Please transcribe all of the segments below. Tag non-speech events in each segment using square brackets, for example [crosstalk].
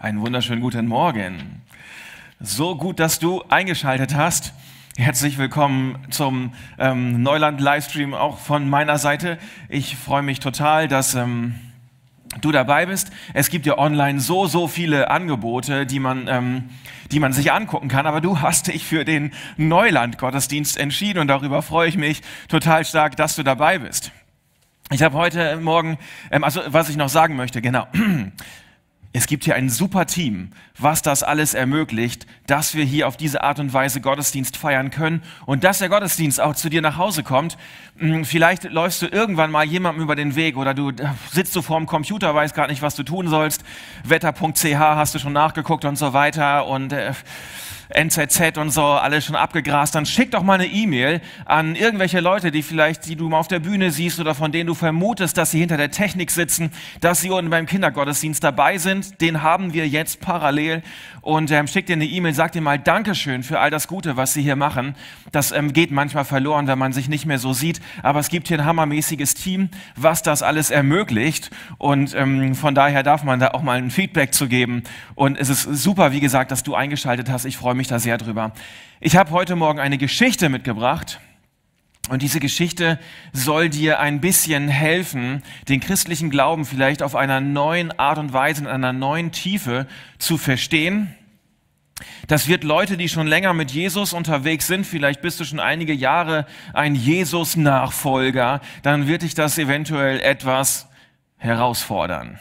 Einen wunderschönen guten Morgen. So gut, dass du eingeschaltet hast. Herzlich willkommen zum ähm, Neuland-Livestream auch von meiner Seite. Ich freue mich total, dass ähm, du dabei bist. Es gibt ja online so, so viele Angebote, die man, ähm, die man sich angucken kann, aber du hast dich für den Neuland-Gottesdienst entschieden und darüber freue ich mich total stark, dass du dabei bist. Ich habe heute Morgen, ähm, also was ich noch sagen möchte, genau. Es gibt hier ein super Team, was das alles ermöglicht, dass wir hier auf diese Art und Weise Gottesdienst feiern können und dass der Gottesdienst auch zu dir nach Hause kommt. Hm, vielleicht läufst du irgendwann mal jemandem über den Weg oder du äh, sitzt du vor dem Computer, weißt gar nicht, was du tun sollst. Wetter.ch hast du schon nachgeguckt und so weiter und äh, NZZ und so, alles schon abgegrast, dann schick doch mal eine E-Mail an irgendwelche Leute, die vielleicht, die du mal auf der Bühne siehst oder von denen du vermutest, dass sie hinter der Technik sitzen, dass sie unten beim Kindergottesdienst dabei sind. Den haben wir jetzt parallel und ähm, schick dir eine E-Mail, sag dir mal Dankeschön für all das Gute, was sie hier machen. Das ähm, geht manchmal verloren, wenn man sich nicht mehr so sieht, aber es gibt hier ein hammermäßiges Team, was das alles ermöglicht und ähm, von daher darf man da auch mal ein Feedback zu geben und es ist super, wie gesagt, dass du eingeschaltet hast. Ich freue mich da sehr drüber. Ich habe heute Morgen eine Geschichte mitgebracht. Und diese Geschichte soll dir ein bisschen helfen, den christlichen Glauben vielleicht auf einer neuen Art und Weise, in einer neuen Tiefe zu verstehen. Das wird Leute, die schon länger mit Jesus unterwegs sind, vielleicht bist du schon einige Jahre ein Jesus-Nachfolger, dann wird dich das eventuell etwas herausfordern.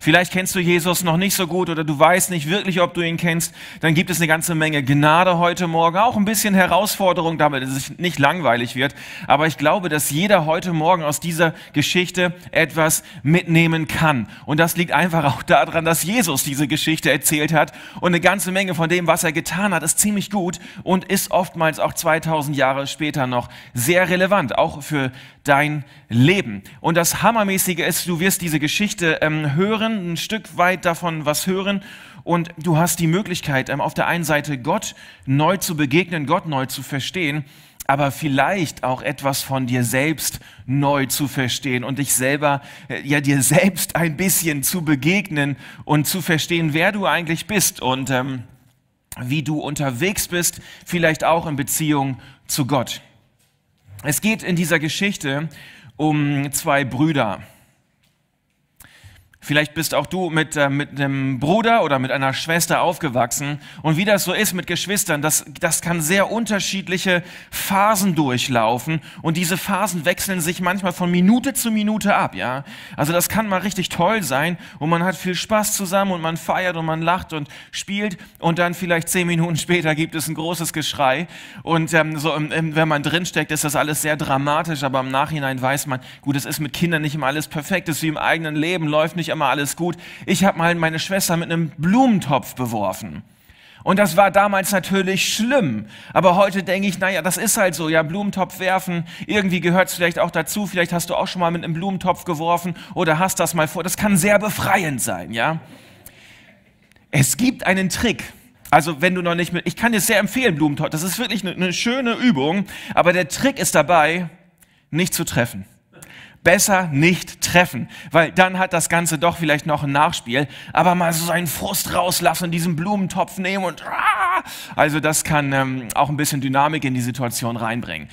Vielleicht kennst du Jesus noch nicht so gut oder du weißt nicht wirklich, ob du ihn kennst. Dann gibt es eine ganze Menge Gnade heute Morgen. Auch ein bisschen Herausforderung, damit es nicht langweilig wird. Aber ich glaube, dass jeder heute Morgen aus dieser Geschichte etwas mitnehmen kann. Und das liegt einfach auch daran, dass Jesus diese Geschichte erzählt hat. Und eine ganze Menge von dem, was er getan hat, ist ziemlich gut und ist oftmals auch 2000 Jahre später noch sehr relevant. Auch für dein Leben. Und das Hammermäßige ist, du wirst diese Geschichte ähm, hören, ein Stück weit davon was hören und du hast die Möglichkeit, ähm, auf der einen Seite Gott neu zu begegnen, Gott neu zu verstehen, aber vielleicht auch etwas von dir selbst neu zu verstehen und dich selber, äh, ja, dir selbst ein bisschen zu begegnen und zu verstehen, wer du eigentlich bist und ähm, wie du unterwegs bist, vielleicht auch in Beziehung zu Gott. Es geht in dieser Geschichte um zwei Brüder. Vielleicht bist auch du mit, äh, mit einem Bruder oder mit einer Schwester aufgewachsen. Und wie das so ist mit Geschwistern, das, das kann sehr unterschiedliche Phasen durchlaufen. Und diese Phasen wechseln sich manchmal von Minute zu Minute ab, ja. Also das kann mal richtig toll sein und man hat viel Spaß zusammen und man feiert und man lacht und spielt. Und dann vielleicht zehn Minuten später gibt es ein großes Geschrei. Und ähm, so, ähm, wenn man drinsteckt, ist das alles sehr dramatisch. Aber im Nachhinein weiß man, gut, es ist mit Kindern nicht immer alles perfekt. Es ist wie im eigenen Leben, läuft nicht immer alles gut. Ich habe mal meine Schwester mit einem Blumentopf beworfen. Und das war damals natürlich schlimm. Aber heute denke ich, naja, das ist halt so, ja, Blumentopf werfen, irgendwie gehört es vielleicht auch dazu. Vielleicht hast du auch schon mal mit einem Blumentopf geworfen oder hast das mal vor. Das kann sehr befreiend sein, ja. Es gibt einen Trick. Also wenn du noch nicht mit, ich kann dir sehr empfehlen, Blumentopf. Das ist wirklich eine, eine schöne Übung. Aber der Trick ist dabei, nicht zu treffen besser nicht treffen, weil dann hat das Ganze doch vielleicht noch ein Nachspiel. Aber mal so seinen Frust rauslassen, diesen Blumentopf nehmen und ah, also das kann ähm, auch ein bisschen Dynamik in die Situation reinbringen.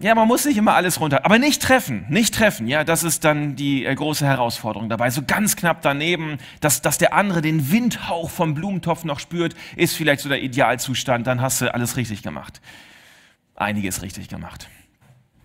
Ja, man muss nicht immer alles runter, aber nicht treffen, nicht treffen. Ja, das ist dann die äh, große Herausforderung dabei. So ganz knapp daneben, dass, dass der andere den Windhauch vom Blumentopf noch spürt, ist vielleicht so der Idealzustand. Dann hast du alles richtig gemacht. Einiges richtig gemacht.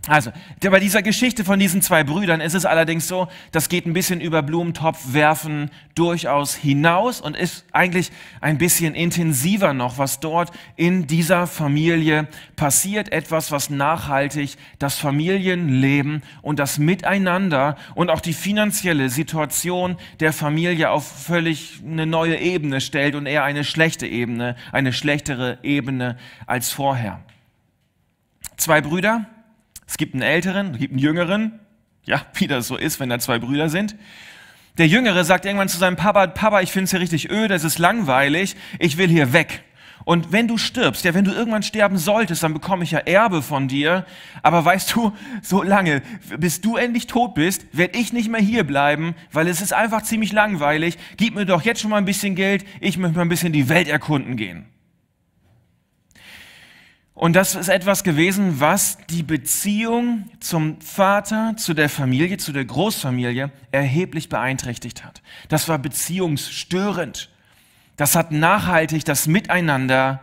Also, bei dieser Geschichte von diesen zwei Brüdern ist es allerdings so, das geht ein bisschen über Blumentopf werfen durchaus hinaus und ist eigentlich ein bisschen intensiver noch, was dort in dieser Familie passiert. Etwas, was nachhaltig das Familienleben und das Miteinander und auch die finanzielle Situation der Familie auf völlig eine neue Ebene stellt und eher eine schlechte Ebene, eine schlechtere Ebene als vorher. Zwei Brüder, es gibt einen Älteren, es gibt einen Jüngeren. Ja, [laughs] wie das so ist, wenn da zwei Brüder sind. Der Jüngere sagt irgendwann zu seinem Papa, Papa, ich finde es hier richtig öde, es ist langweilig, ich will hier weg. Und wenn du stirbst, ja, wenn du irgendwann sterben solltest, dann bekomme ich ja Erbe von dir. Aber weißt du, [laughs] so lange, bis du endlich tot bist, werde ich nicht mehr hier bleiben, weil es ist einfach ziemlich langweilig. Gib mir doch jetzt schon mal ein bisschen Geld, ich möchte mal ein bisschen die Welt erkunden gehen. Und das ist etwas gewesen, was die Beziehung zum Vater, zu der Familie, zu der Großfamilie erheblich beeinträchtigt hat. Das war beziehungsstörend. Das hat nachhaltig das Miteinander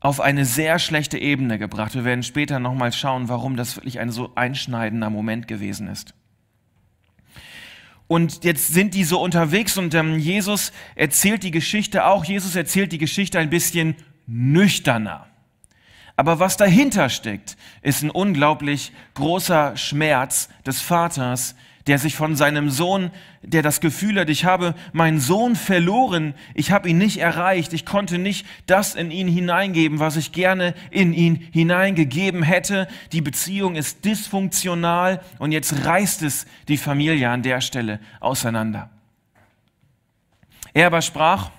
auf eine sehr schlechte Ebene gebracht. Wir werden später nochmal schauen, warum das wirklich ein so einschneidender Moment gewesen ist. Und jetzt sind die so unterwegs und ähm, Jesus erzählt die Geschichte auch. Jesus erzählt die Geschichte ein bisschen nüchterner. Aber was dahinter steckt, ist ein unglaublich großer Schmerz des Vaters, der sich von seinem Sohn, der das Gefühl hat, ich habe meinen Sohn verloren, ich habe ihn nicht erreicht, ich konnte nicht das in ihn hineingeben, was ich gerne in ihn hineingegeben hätte. Die Beziehung ist dysfunktional und jetzt reißt es die Familie an der Stelle auseinander. Er aber sprach,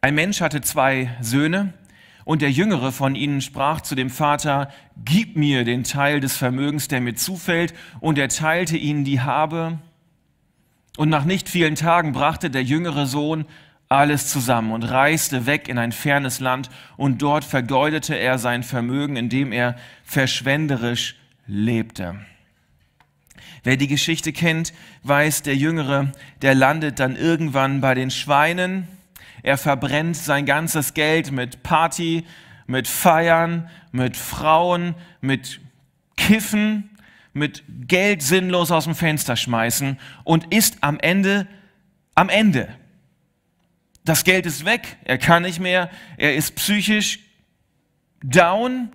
ein Mensch hatte zwei Söhne, und der jüngere von ihnen sprach zu dem Vater, Gib mir den Teil des Vermögens, der mir zufällt. Und er teilte ihnen die Habe. Und nach nicht vielen Tagen brachte der jüngere Sohn alles zusammen und reiste weg in ein fernes Land. Und dort vergeudete er sein Vermögen, indem er verschwenderisch lebte. Wer die Geschichte kennt, weiß, der Jüngere, der landet dann irgendwann bei den Schweinen er verbrennt sein ganzes Geld mit Party, mit Feiern, mit Frauen, mit Kiffen, mit Geld sinnlos aus dem Fenster schmeißen und ist am Ende am Ende. Das Geld ist weg, er kann nicht mehr, er ist psychisch down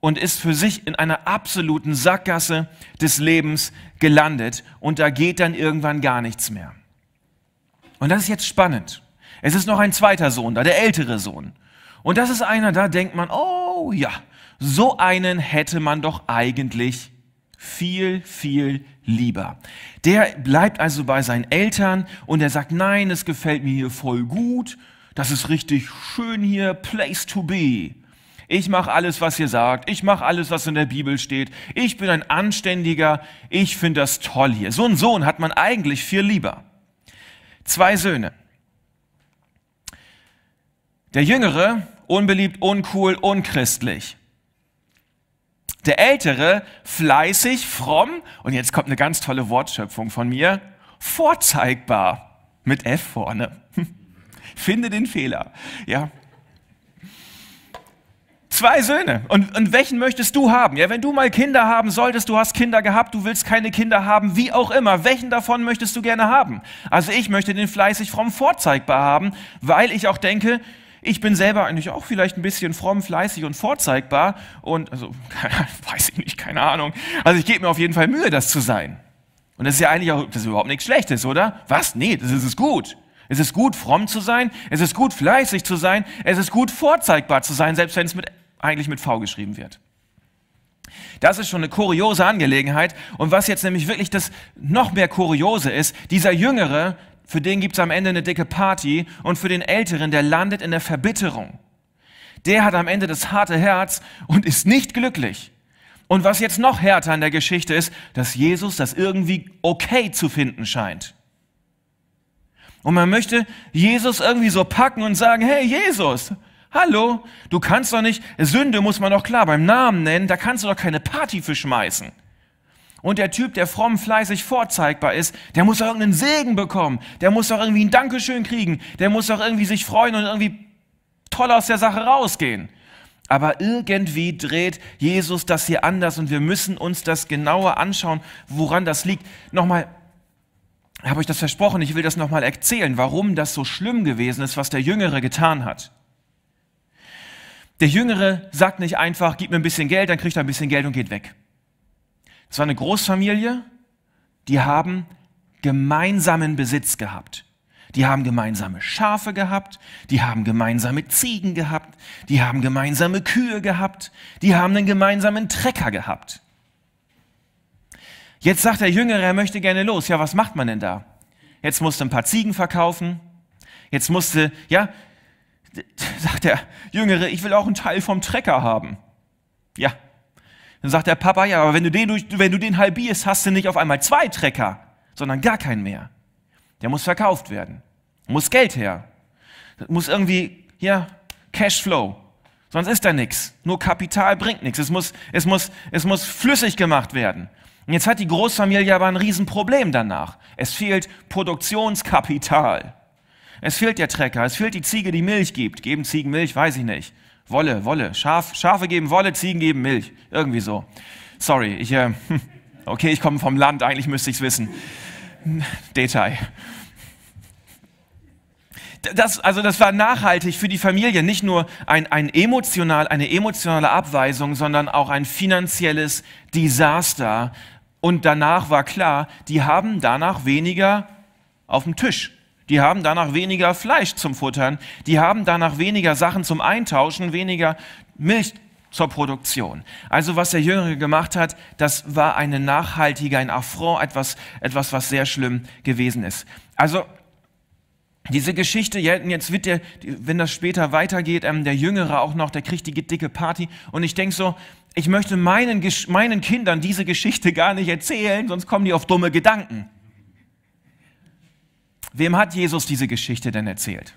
und ist für sich in einer absoluten Sackgasse des Lebens gelandet und da geht dann irgendwann gar nichts mehr. Und das ist jetzt spannend. Es ist noch ein zweiter Sohn da, der ältere Sohn. Und das ist einer, da denkt man, oh ja, so einen hätte man doch eigentlich viel, viel lieber. Der bleibt also bei seinen Eltern und er sagt, nein, es gefällt mir hier voll gut, das ist richtig schön hier, place to be. Ich mache alles, was ihr sagt, ich mache alles, was in der Bibel steht, ich bin ein Anständiger, ich finde das toll hier. So einen Sohn hat man eigentlich viel lieber. Zwei Söhne. Der Jüngere, unbeliebt, uncool, unchristlich. Der Ältere, fleißig, fromm, und jetzt kommt eine ganz tolle Wortschöpfung von mir, vorzeigbar, mit F vorne. [laughs] Finde den Fehler, ja. Zwei Söhne. Und, und welchen möchtest du haben? Ja, wenn du mal Kinder haben solltest, du hast Kinder gehabt, du willst keine Kinder haben, wie auch immer. Welchen davon möchtest du gerne haben? Also ich möchte den fleißig fromm vorzeigbar haben, weil ich auch denke, ich bin selber eigentlich auch vielleicht ein bisschen fromm, fleißig und vorzeigbar und, also, [laughs] weiß ich nicht, keine Ahnung. Also ich gebe mir auf jeden Fall Mühe, das zu sein. Und das ist ja eigentlich auch, das ist überhaupt nichts Schlechtes, oder? Was? Nee, das ist gut. Es ist gut, fromm zu sein. Es ist gut, fleißig zu sein. Es ist gut, vorzeigbar zu sein, selbst wenn es mit, eigentlich mit V geschrieben wird. Das ist schon eine kuriose Angelegenheit. Und was jetzt nämlich wirklich das noch mehr Kuriose ist, dieser Jüngere, für den gibt es am Ende eine dicke Party und für den Älteren, der landet in der Verbitterung. Der hat am Ende das harte Herz und ist nicht glücklich. Und was jetzt noch härter an der Geschichte ist, dass Jesus das irgendwie okay zu finden scheint. Und man möchte Jesus irgendwie so packen und sagen, hey Jesus, hallo, du kannst doch nicht, Sünde muss man doch klar beim Namen nennen, da kannst du doch keine Party für schmeißen. Und der Typ, der fromm, fleißig, vorzeigbar ist, der muss doch irgendeinen Segen bekommen. Der muss doch irgendwie ein Dankeschön kriegen. Der muss doch irgendwie sich freuen und irgendwie toll aus der Sache rausgehen. Aber irgendwie dreht Jesus das hier anders und wir müssen uns das genauer anschauen, woran das liegt. Nochmal, habe ich das versprochen, ich will das nochmal erzählen, warum das so schlimm gewesen ist, was der Jüngere getan hat. Der Jüngere sagt nicht einfach, gib mir ein bisschen Geld, dann kriegt er ein bisschen Geld und geht weg. Es war eine Großfamilie, die haben gemeinsamen Besitz gehabt. Die haben gemeinsame Schafe gehabt, die haben gemeinsame Ziegen gehabt, die haben gemeinsame Kühe gehabt, die haben einen gemeinsamen Trecker gehabt. Jetzt sagt der Jüngere, er möchte gerne los. Ja, was macht man denn da? Jetzt musste ein paar Ziegen verkaufen. Jetzt musste, ja, [laughs] sagt der Jüngere, ich will auch einen Teil vom Trecker haben. Ja. Dann sagt der Papa, ja, aber wenn du den, wenn du den halbierst, hast du nicht auf einmal zwei Trecker, sondern gar keinen mehr. Der muss verkauft werden. Muss Geld her. Muss irgendwie, ja, Cashflow. Sonst ist da nichts. Nur Kapital bringt nichts. Es muss, es, muss, es muss flüssig gemacht werden. Und jetzt hat die Großfamilie aber ein Riesenproblem danach. Es fehlt Produktionskapital. Es fehlt der Trecker, es fehlt die Ziege, die Milch gibt. Geben Ziegen Milch? Weiß ich nicht. Wolle, Wolle. Schaf, Schafe geben Wolle, Ziegen geben Milch. Irgendwie so. Sorry, ich, äh, [laughs] okay, ich komme vom Land, eigentlich müsste ich es wissen. Detail. Das, also das war nachhaltig für die Familie, nicht nur ein, ein emotional, eine emotionale Abweisung, sondern auch ein finanzielles Desaster. Und danach war klar, die haben danach weniger auf dem Tisch. Die haben danach weniger Fleisch zum Futtern. Die haben danach weniger Sachen zum Eintauschen, weniger Milch zur Produktion. Also was der Jüngere gemacht hat, das war eine nachhaltige, ein Affront, etwas, etwas, was sehr schlimm gewesen ist. Also diese Geschichte, jetzt wird der, wenn das später weitergeht, ähm, der Jüngere auch noch, der kriegt die dicke Party. Und ich denke so, ich möchte meinen, meinen Kindern diese Geschichte gar nicht erzählen, sonst kommen die auf dumme Gedanken. Wem hat Jesus diese Geschichte denn erzählt?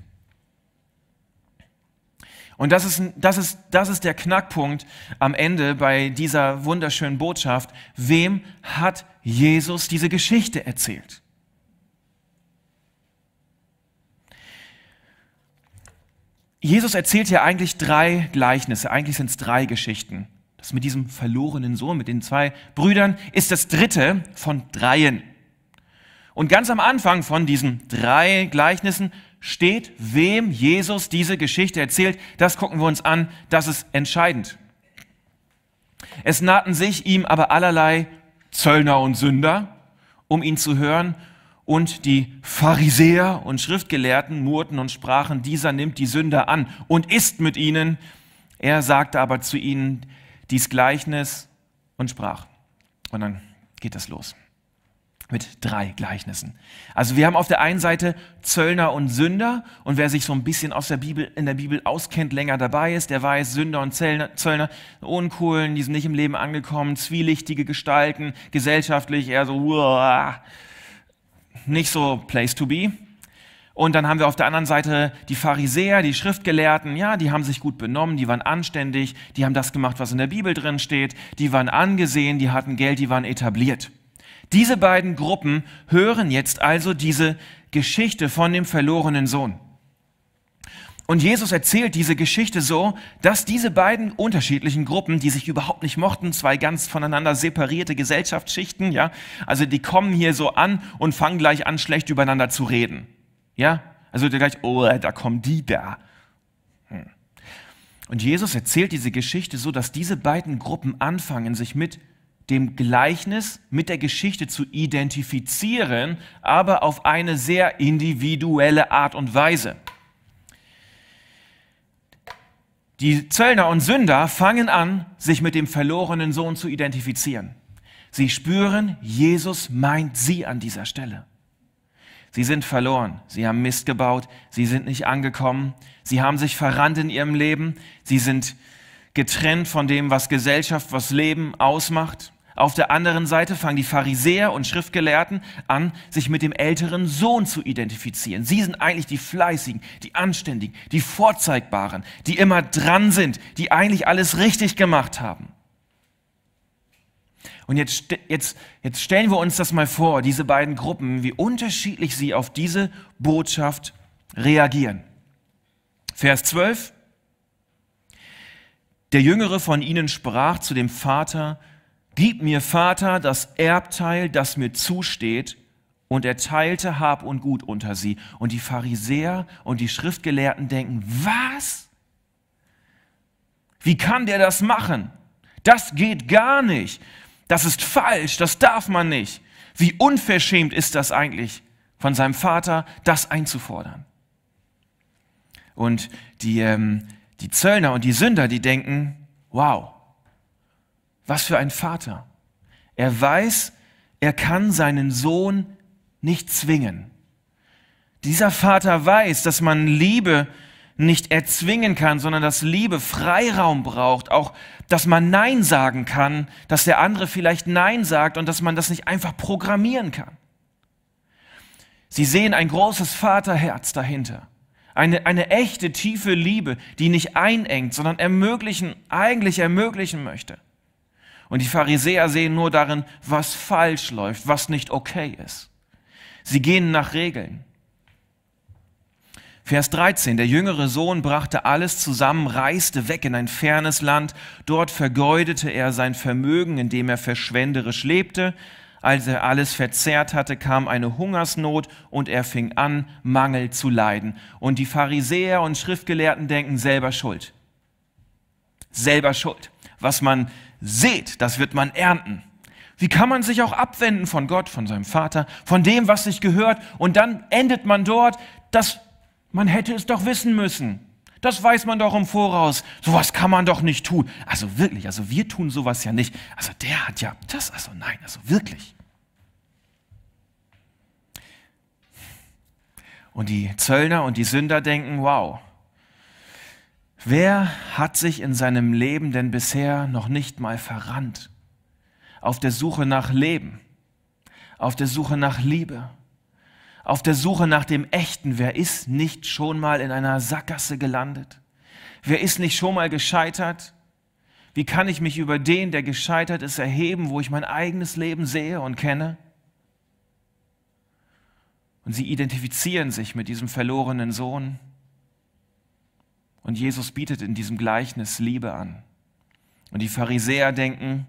Und das ist, das, ist, das ist der Knackpunkt am Ende bei dieser wunderschönen Botschaft. Wem hat Jesus diese Geschichte erzählt? Jesus erzählt ja eigentlich drei Gleichnisse, eigentlich sind es drei Geschichten. Das mit diesem verlorenen Sohn, mit den zwei Brüdern, ist das dritte von dreien. Und ganz am Anfang von diesen drei Gleichnissen steht, wem Jesus diese Geschichte erzählt. Das gucken wir uns an, das ist entscheidend. Es nahten sich ihm aber allerlei Zöllner und Sünder, um ihn zu hören, und die Pharisäer und Schriftgelehrten murrten und sprachen, dieser nimmt die Sünder an und isst mit ihnen. Er sagte aber zu ihnen dies Gleichnis und sprach. Und dann geht das los mit drei Gleichnissen. Also wir haben auf der einen Seite Zöllner und Sünder und wer sich so ein bisschen aus der Bibel, in der Bibel auskennt, länger dabei ist, der weiß, Sünder und Zöllner, Zöllner uncool, die sind nicht im Leben angekommen, zwielichtige Gestalten, gesellschaftlich eher so, uah, nicht so place to be. Und dann haben wir auf der anderen Seite die Pharisäer, die Schriftgelehrten, ja, die haben sich gut benommen, die waren anständig, die haben das gemacht, was in der Bibel drin steht, die waren angesehen, die hatten Geld, die waren etabliert. Diese beiden Gruppen hören jetzt also diese Geschichte von dem verlorenen Sohn. Und Jesus erzählt diese Geschichte so, dass diese beiden unterschiedlichen Gruppen, die sich überhaupt nicht mochten, zwei ganz voneinander separierte Gesellschaftsschichten, ja, also die kommen hier so an und fangen gleich an, schlecht übereinander zu reden. Ja, also gleich, oh, da kommen die da. Hm. Und Jesus erzählt diese Geschichte so, dass diese beiden Gruppen anfangen, sich mit dem Gleichnis, mit der Geschichte zu identifizieren, aber auf eine sehr individuelle Art und Weise. Die Zöllner und Sünder fangen an, sich mit dem verlorenen Sohn zu identifizieren. Sie spüren, Jesus meint sie an dieser Stelle. Sie sind verloren, sie haben Mist gebaut, sie sind nicht angekommen, sie haben sich verrannt in ihrem Leben, sie sind getrennt von dem, was Gesellschaft, was Leben ausmacht. Auf der anderen Seite fangen die Pharisäer und Schriftgelehrten an, sich mit dem älteren Sohn zu identifizieren. Sie sind eigentlich die Fleißigen, die Anständigen, die Vorzeigbaren, die immer dran sind, die eigentlich alles richtig gemacht haben. Und jetzt, jetzt, jetzt stellen wir uns das mal vor, diese beiden Gruppen, wie unterschiedlich sie auf diese Botschaft reagieren. Vers 12. Der Jüngere von ihnen sprach zu dem Vater, Gib mir, Vater, das Erbteil, das mir zusteht. Und er teilte Hab und Gut unter sie. Und die Pharisäer und die Schriftgelehrten denken, was? Wie kann der das machen? Das geht gar nicht. Das ist falsch, das darf man nicht. Wie unverschämt ist das eigentlich, von seinem Vater das einzufordern? Und die, ähm, die Zöllner und die Sünder, die denken, wow, was für ein Vater. Er weiß, er kann seinen Sohn nicht zwingen. Dieser Vater weiß, dass man Liebe nicht erzwingen kann, sondern dass Liebe Freiraum braucht, auch dass man Nein sagen kann, dass der andere vielleicht Nein sagt und dass man das nicht einfach programmieren kann. Sie sehen ein großes Vaterherz dahinter. Eine, eine echte, tiefe Liebe, die nicht einengt, sondern ermöglichen, eigentlich ermöglichen möchte. Und die Pharisäer sehen nur darin, was falsch läuft, was nicht okay ist. Sie gehen nach Regeln. Vers 13. Der jüngere Sohn brachte alles zusammen, reiste weg in ein fernes Land. Dort vergeudete er sein Vermögen, indem er verschwenderisch lebte. Als er alles verzehrt hatte, kam eine Hungersnot und er fing an, Mangel zu leiden. Und die Pharisäer und Schriftgelehrten denken selber schuld. Selber schuld. Was man sät, das wird man ernten. Wie kann man sich auch abwenden von Gott, von seinem Vater, von dem, was sich gehört, und dann endet man dort, dass man hätte es doch wissen müssen. Das weiß man doch im Voraus. Sowas kann man doch nicht tun. Also wirklich, also wir tun sowas ja nicht. Also der hat ja das, also nein, also wirklich. Und die Zöllner und die Sünder denken, wow, wer hat sich in seinem Leben denn bisher noch nicht mal verrannt? Auf der Suche nach Leben, auf der Suche nach Liebe, auf der Suche nach dem Echten. Wer ist nicht schon mal in einer Sackgasse gelandet? Wer ist nicht schon mal gescheitert? Wie kann ich mich über den, der gescheitert ist, erheben, wo ich mein eigenes Leben sehe und kenne? Und sie identifizieren sich mit diesem verlorenen Sohn. Und Jesus bietet in diesem Gleichnis Liebe an. Und die Pharisäer denken,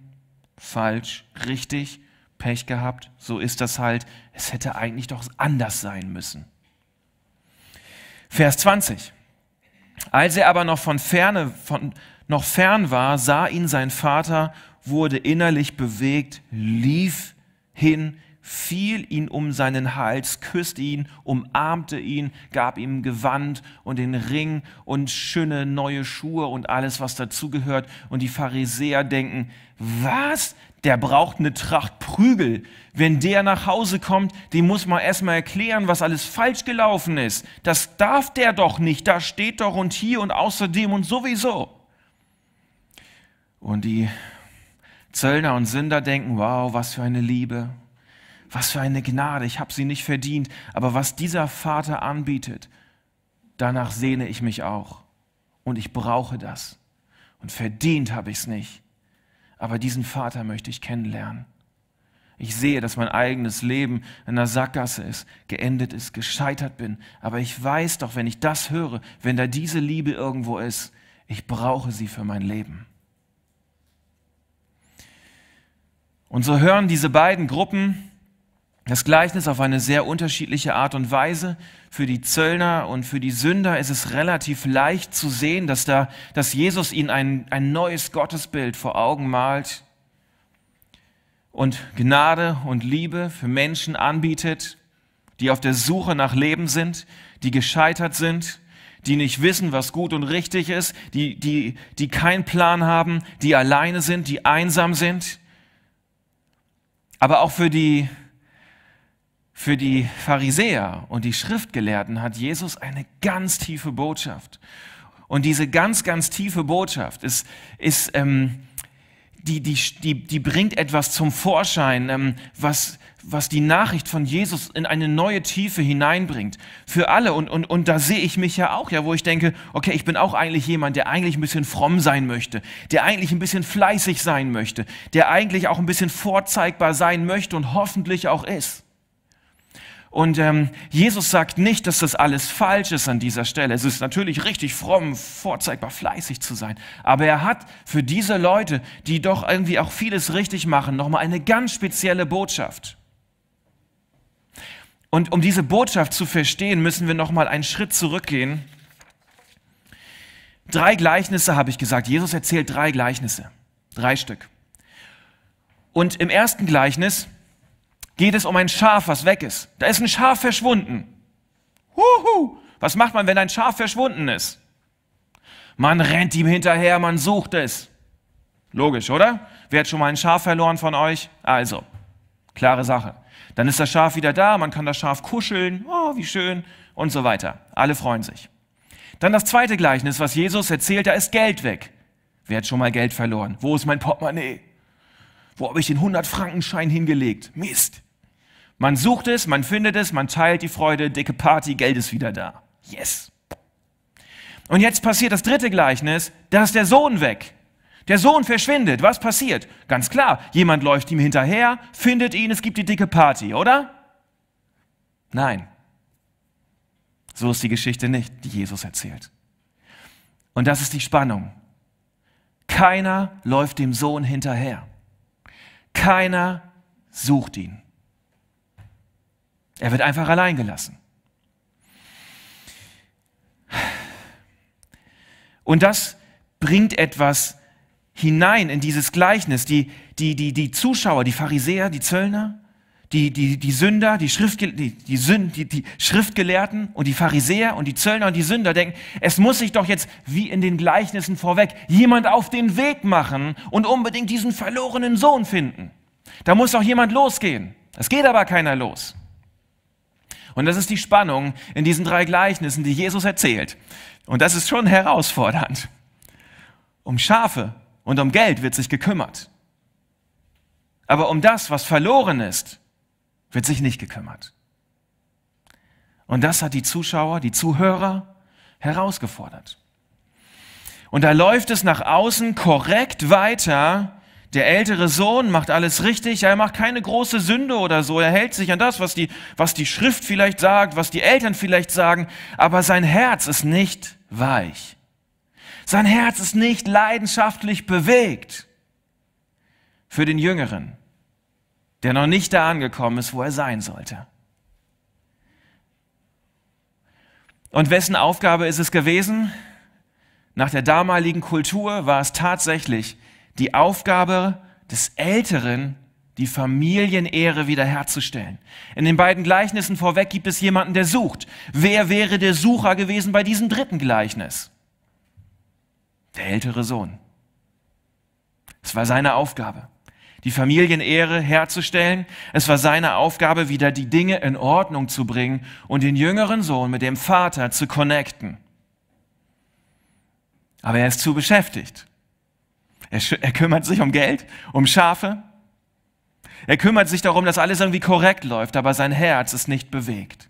falsch, richtig, Pech gehabt, so ist das halt. Es hätte eigentlich doch anders sein müssen. Vers 20. Als er aber noch von ferne, von, noch fern war, sah ihn sein Vater, wurde innerlich bewegt, lief hin, fiel ihn um seinen Hals, küsste ihn, umarmte ihn, gab ihm Gewand und den Ring und schöne neue Schuhe und alles, was dazugehört. Und die Pharisäer denken, was? der braucht eine Tracht Prügel. Wenn der nach Hause kommt, dem muss man erstmal erklären, was alles falsch gelaufen ist. Das darf der doch nicht. Da steht doch und hier und außerdem und sowieso. Und die Zöllner und Sünder denken, wow, was für eine Liebe, was für eine Gnade, ich habe sie nicht verdient, aber was dieser Vater anbietet, danach sehne ich mich auch. Und ich brauche das. Und verdient habe ich es nicht. Aber diesen Vater möchte ich kennenlernen. Ich sehe, dass mein eigenes Leben in einer Sackgasse ist, geendet ist, gescheitert bin. Aber ich weiß doch, wenn ich das höre, wenn da diese Liebe irgendwo ist, ich brauche sie für mein Leben. Und so hören diese beiden Gruppen das Gleichnis auf eine sehr unterschiedliche Art und Weise. Für die Zöllner und für die Sünder ist es relativ leicht zu sehen, dass, da, dass Jesus ihnen ein, ein neues Gottesbild vor Augen malt und Gnade und Liebe für Menschen anbietet, die auf der Suche nach Leben sind, die gescheitert sind, die nicht wissen, was gut und richtig ist, die, die, die keinen Plan haben, die alleine sind, die einsam sind. Aber auch für die für die Pharisäer und die Schriftgelehrten hat Jesus eine ganz tiefe Botschaft. Und diese ganz, ganz tiefe Botschaft ist, ist ähm, die, die, die, die bringt etwas zum Vorschein, ähm, was, was die Nachricht von Jesus in eine neue Tiefe hineinbringt. Für alle. Und, und, und da sehe ich mich ja auch, ja, wo ich denke, okay, ich bin auch eigentlich jemand, der eigentlich ein bisschen fromm sein möchte, der eigentlich ein bisschen fleißig sein möchte, der eigentlich auch ein bisschen vorzeigbar sein möchte und hoffentlich auch ist. Und ähm, Jesus sagt nicht, dass das alles falsch ist an dieser Stelle. Es ist natürlich richtig fromm, vorzeigbar fleißig zu sein. Aber er hat für diese Leute, die doch irgendwie auch vieles richtig machen, nochmal eine ganz spezielle Botschaft. Und um diese Botschaft zu verstehen, müssen wir nochmal einen Schritt zurückgehen. Drei Gleichnisse habe ich gesagt. Jesus erzählt drei Gleichnisse. Drei Stück. Und im ersten Gleichnis geht es um ein Schaf, was weg ist. Da ist ein Schaf verschwunden. Huhu. Was macht man, wenn ein Schaf verschwunden ist? Man rennt ihm hinterher, man sucht es. Logisch, oder? Wer hat schon mal ein Schaf verloren von euch? Also, klare Sache. Dann ist das Schaf wieder da, man kann das Schaf kuscheln, oh, wie schön und so weiter. Alle freuen sich. Dann das zweite Gleichnis, was Jesus erzählt, da ist Geld weg. Wer hat schon mal Geld verloren? Wo ist mein Portemonnaie? Wo habe ich den 100-Frankenschein hingelegt? Mist. Man sucht es, man findet es, man teilt die Freude, dicke Party, Geld ist wieder da. Yes. Und jetzt passiert das dritte Gleichnis, da ist der Sohn weg. Der Sohn verschwindet. Was passiert? Ganz klar, jemand läuft ihm hinterher, findet ihn, es gibt die dicke Party, oder? Nein. So ist die Geschichte nicht, die Jesus erzählt. Und das ist die Spannung. Keiner läuft dem Sohn hinterher. Keiner sucht ihn. Er wird einfach allein gelassen. Und das bringt etwas hinein in dieses Gleichnis. Die, die, die, die Zuschauer, die Pharisäer, die Zöllner, die, die, die Sünder, die, Schriftge die, die, Sünd, die, die Schriftgelehrten und die Pharisäer und die Zöllner und die Sünder denken, es muss sich doch jetzt wie in den Gleichnissen vorweg jemand auf den Weg machen und unbedingt diesen verlorenen Sohn finden. Da muss doch jemand losgehen. Es geht aber keiner los. Und das ist die Spannung in diesen drei Gleichnissen, die Jesus erzählt. Und das ist schon herausfordernd. Um Schafe und um Geld wird sich gekümmert. Aber um das, was verloren ist, wird sich nicht gekümmert. Und das hat die Zuschauer, die Zuhörer herausgefordert. Und da läuft es nach außen korrekt weiter. Der ältere Sohn macht alles richtig, er macht keine große Sünde oder so, er hält sich an das, was die, was die Schrift vielleicht sagt, was die Eltern vielleicht sagen, aber sein Herz ist nicht weich. Sein Herz ist nicht leidenschaftlich bewegt für den Jüngeren der noch nicht da angekommen ist, wo er sein sollte. Und wessen Aufgabe ist es gewesen? Nach der damaligen Kultur war es tatsächlich die Aufgabe des Älteren, die Familienehre wiederherzustellen. In den beiden Gleichnissen vorweg gibt es jemanden, der sucht. Wer wäre der Sucher gewesen bei diesem dritten Gleichnis? Der ältere Sohn. Es war seine Aufgabe die Familienehre herzustellen. Es war seine Aufgabe, wieder die Dinge in Ordnung zu bringen und den jüngeren Sohn mit dem Vater zu connecten. Aber er ist zu beschäftigt. Er, er kümmert sich um Geld, um Schafe. Er kümmert sich darum, dass alles irgendwie korrekt läuft, aber sein Herz ist nicht bewegt.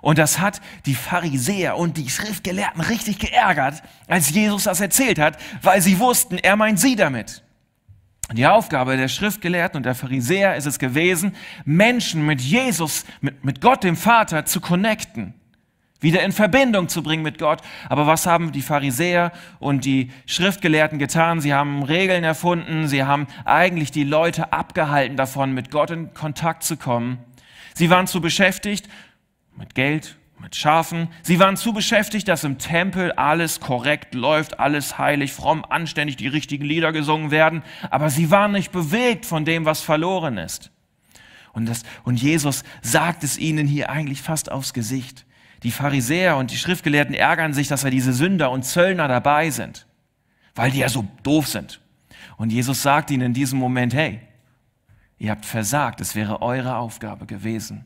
Und das hat die Pharisäer und die Schriftgelehrten richtig geärgert, als Jesus das erzählt hat, weil sie wussten, er meint sie damit. Die Aufgabe der Schriftgelehrten und der Pharisäer ist es gewesen, Menschen mit Jesus, mit, mit Gott, dem Vater, zu connecten, wieder in Verbindung zu bringen mit Gott. Aber was haben die Pharisäer und die Schriftgelehrten getan? Sie haben Regeln erfunden, sie haben eigentlich die Leute abgehalten davon, mit Gott in Kontakt zu kommen. Sie waren zu beschäftigt mit Geld, mit Schafen. Sie waren zu beschäftigt, dass im Tempel alles korrekt läuft, alles heilig, fromm, anständig, die richtigen Lieder gesungen werden. Aber sie waren nicht bewegt von dem, was verloren ist. Und, das, und Jesus sagt es ihnen hier eigentlich fast aufs Gesicht. Die Pharisäer und die Schriftgelehrten ärgern sich, dass er diese Sünder und Zöllner dabei sind, weil die ja so doof sind. Und Jesus sagt ihnen in diesem Moment, hey, ihr habt versagt, es wäre eure Aufgabe gewesen,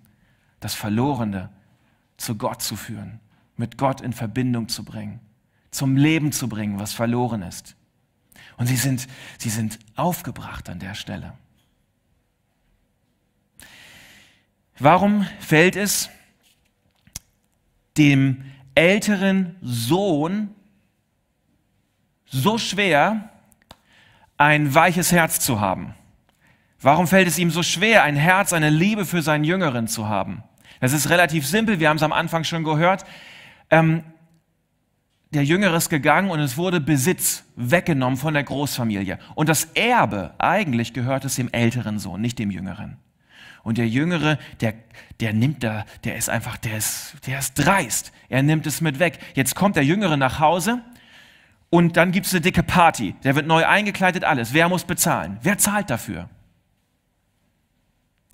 das Verlorene zu Gott zu führen, mit Gott in Verbindung zu bringen, zum Leben zu bringen, was verloren ist. Und sie sind, sie sind aufgebracht an der Stelle. Warum fällt es dem älteren Sohn so schwer, ein weiches Herz zu haben? Warum fällt es ihm so schwer, ein Herz, eine Liebe für seinen Jüngeren zu haben? Das ist relativ simpel, wir haben es am Anfang schon gehört. Ähm, der Jüngere ist gegangen und es wurde Besitz weggenommen von der Großfamilie. Und das Erbe eigentlich gehört es dem älteren Sohn, nicht dem Jüngeren. Und der Jüngere, der, der nimmt da, der ist einfach, der ist, der ist dreist. Er nimmt es mit weg. Jetzt kommt der Jüngere nach Hause und dann gibt es eine dicke Party. Der wird neu eingekleidet, alles. Wer muss bezahlen? Wer zahlt dafür?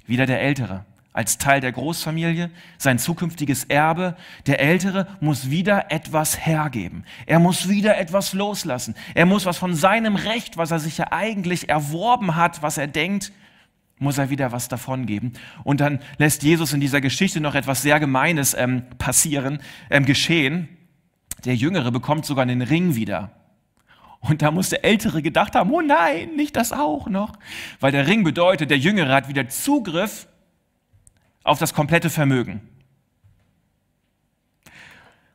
Wieder der Ältere als Teil der Großfamilie, sein zukünftiges Erbe. Der Ältere muss wieder etwas hergeben. Er muss wieder etwas loslassen. Er muss was von seinem Recht, was er sich ja eigentlich erworben hat, was er denkt, muss er wieder was davon geben. Und dann lässt Jesus in dieser Geschichte noch etwas sehr Gemeines ähm, passieren, ähm, geschehen. Der Jüngere bekommt sogar den Ring wieder. Und da muss der Ältere gedacht haben, oh nein, nicht das auch noch. Weil der Ring bedeutet, der Jüngere hat wieder Zugriff auf das komplette Vermögen.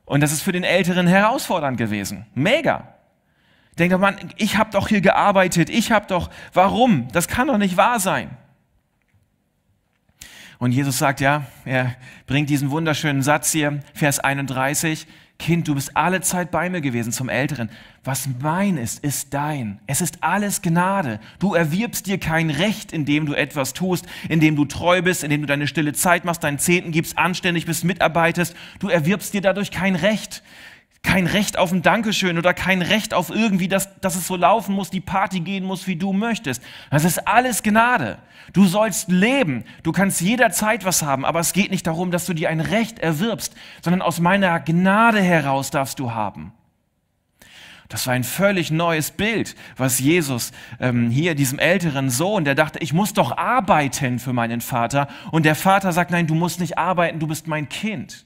Und das ist für den Älteren herausfordernd gewesen. Mega. Denkt Mann, ich habe doch hier gearbeitet, ich habe doch, warum? Das kann doch nicht wahr sein. Und Jesus sagt, ja, er bringt diesen wunderschönen Satz hier, Vers 31, Kind, du bist alle Zeit bei mir gewesen zum Älteren. Was mein ist, ist dein. Es ist alles Gnade. Du erwirbst dir kein Recht, indem du etwas tust, indem du treu bist, indem du deine stille Zeit machst, deinen Zehnten gibst, anständig bist, mitarbeitest. Du erwirbst dir dadurch kein Recht kein Recht auf ein Dankeschön oder kein Recht auf irgendwie, dass, dass es so laufen muss, die Party gehen muss, wie du möchtest. Das ist alles Gnade. Du sollst leben. Du kannst jederzeit was haben, aber es geht nicht darum, dass du dir ein Recht erwirbst, sondern aus meiner Gnade heraus darfst du haben. Das war ein völlig neues Bild, was Jesus ähm, hier diesem älteren Sohn, der dachte, ich muss doch arbeiten für meinen Vater. Und der Vater sagt, nein, du musst nicht arbeiten, du bist mein Kind.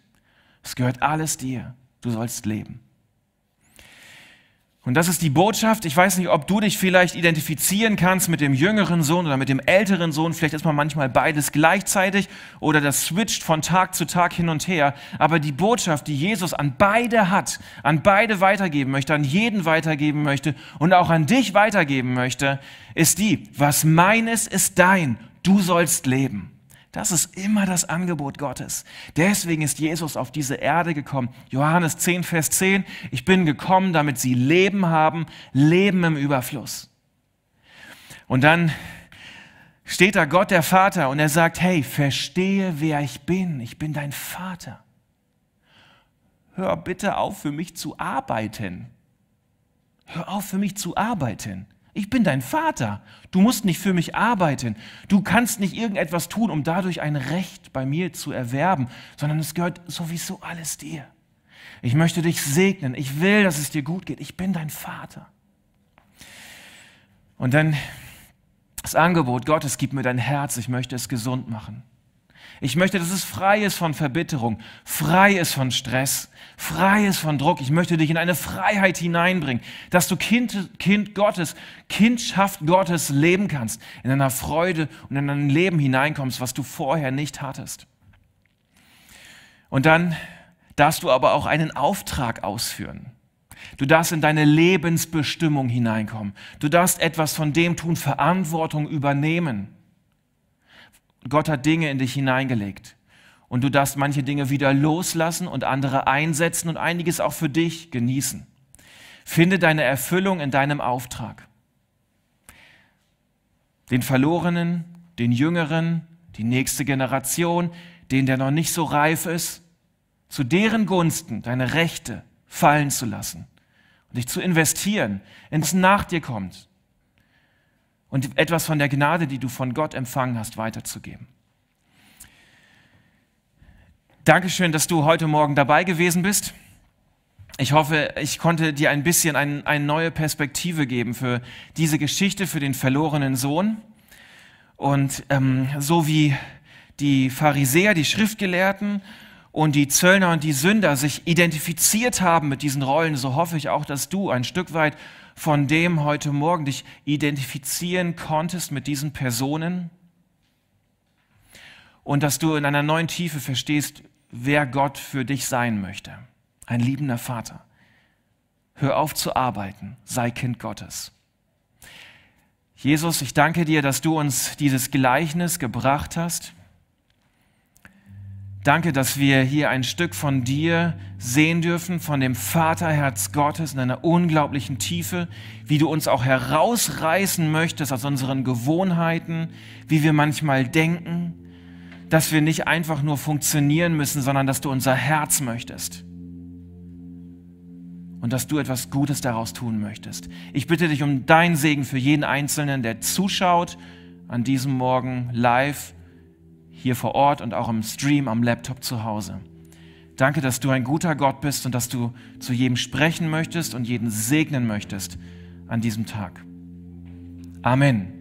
Es gehört alles dir. Du sollst leben. Und das ist die Botschaft. Ich weiß nicht, ob du dich vielleicht identifizieren kannst mit dem jüngeren Sohn oder mit dem älteren Sohn. Vielleicht ist man manchmal beides gleichzeitig oder das switcht von Tag zu Tag hin und her. Aber die Botschaft, die Jesus an beide hat, an beide weitergeben möchte, an jeden weitergeben möchte und auch an dich weitergeben möchte, ist die, was meines ist dein. Du sollst leben. Das ist immer das Angebot Gottes. Deswegen ist Jesus auf diese Erde gekommen. Johannes 10, Vers 10. Ich bin gekommen, damit sie Leben haben, Leben im Überfluss. Und dann steht da Gott der Vater und er sagt, hey, verstehe, wer ich bin. Ich bin dein Vater. Hör bitte auf, für mich zu arbeiten. Hör auf, für mich zu arbeiten. Ich bin dein Vater. Du musst nicht für mich arbeiten. Du kannst nicht irgendetwas tun, um dadurch ein Recht bei mir zu erwerben, sondern es gehört sowieso alles dir. Ich möchte dich segnen. Ich will, dass es dir gut geht. Ich bin dein Vater. Und dann das Angebot Gottes, gib mir dein Herz. Ich möchte es gesund machen. Ich möchte, dass es frei ist von Verbitterung, frei ist von Stress, frei ist von Druck. Ich möchte dich in eine Freiheit hineinbringen, dass du Kind, kind Gottes, Kindschaft Gottes leben kannst, in einer Freude und in ein Leben hineinkommst, was du vorher nicht hattest. Und dann darfst du aber auch einen Auftrag ausführen. Du darfst in deine Lebensbestimmung hineinkommen. Du darfst etwas von dem tun, Verantwortung übernehmen. Gott hat Dinge in dich hineingelegt. Und du darfst manche Dinge wieder loslassen und andere einsetzen und einiges auch für dich genießen. Finde deine Erfüllung in deinem Auftrag. Den Verlorenen, den Jüngeren, die nächste Generation, den, der noch nicht so reif ist, zu deren Gunsten deine Rechte fallen zu lassen und dich zu investieren, ins nach dir kommt, und etwas von der Gnade, die du von Gott empfangen hast, weiterzugeben. Dankeschön, dass du heute Morgen dabei gewesen bist. Ich hoffe, ich konnte dir ein bisschen ein, eine neue Perspektive geben für diese Geschichte, für den verlorenen Sohn. Und ähm, so wie die Pharisäer, die Schriftgelehrten und die Zöllner und die Sünder sich identifiziert haben mit diesen Rollen, so hoffe ich auch, dass du ein Stück weit von dem heute Morgen dich identifizieren konntest mit diesen Personen und dass du in einer neuen Tiefe verstehst, wer Gott für dich sein möchte. Ein liebender Vater. Hör auf zu arbeiten, sei Kind Gottes. Jesus, ich danke dir, dass du uns dieses Gleichnis gebracht hast Danke, dass wir hier ein Stück von dir sehen dürfen, von dem Vaterherz Gottes in einer unglaublichen Tiefe, wie du uns auch herausreißen möchtest aus unseren Gewohnheiten, wie wir manchmal denken, dass wir nicht einfach nur funktionieren müssen, sondern dass du unser Herz möchtest und dass du etwas Gutes daraus tun möchtest. Ich bitte dich um deinen Segen für jeden Einzelnen, der zuschaut an diesem Morgen live hier vor Ort und auch im Stream am Laptop zu Hause. Danke, dass du ein guter Gott bist und dass du zu jedem sprechen möchtest und jeden segnen möchtest an diesem Tag. Amen.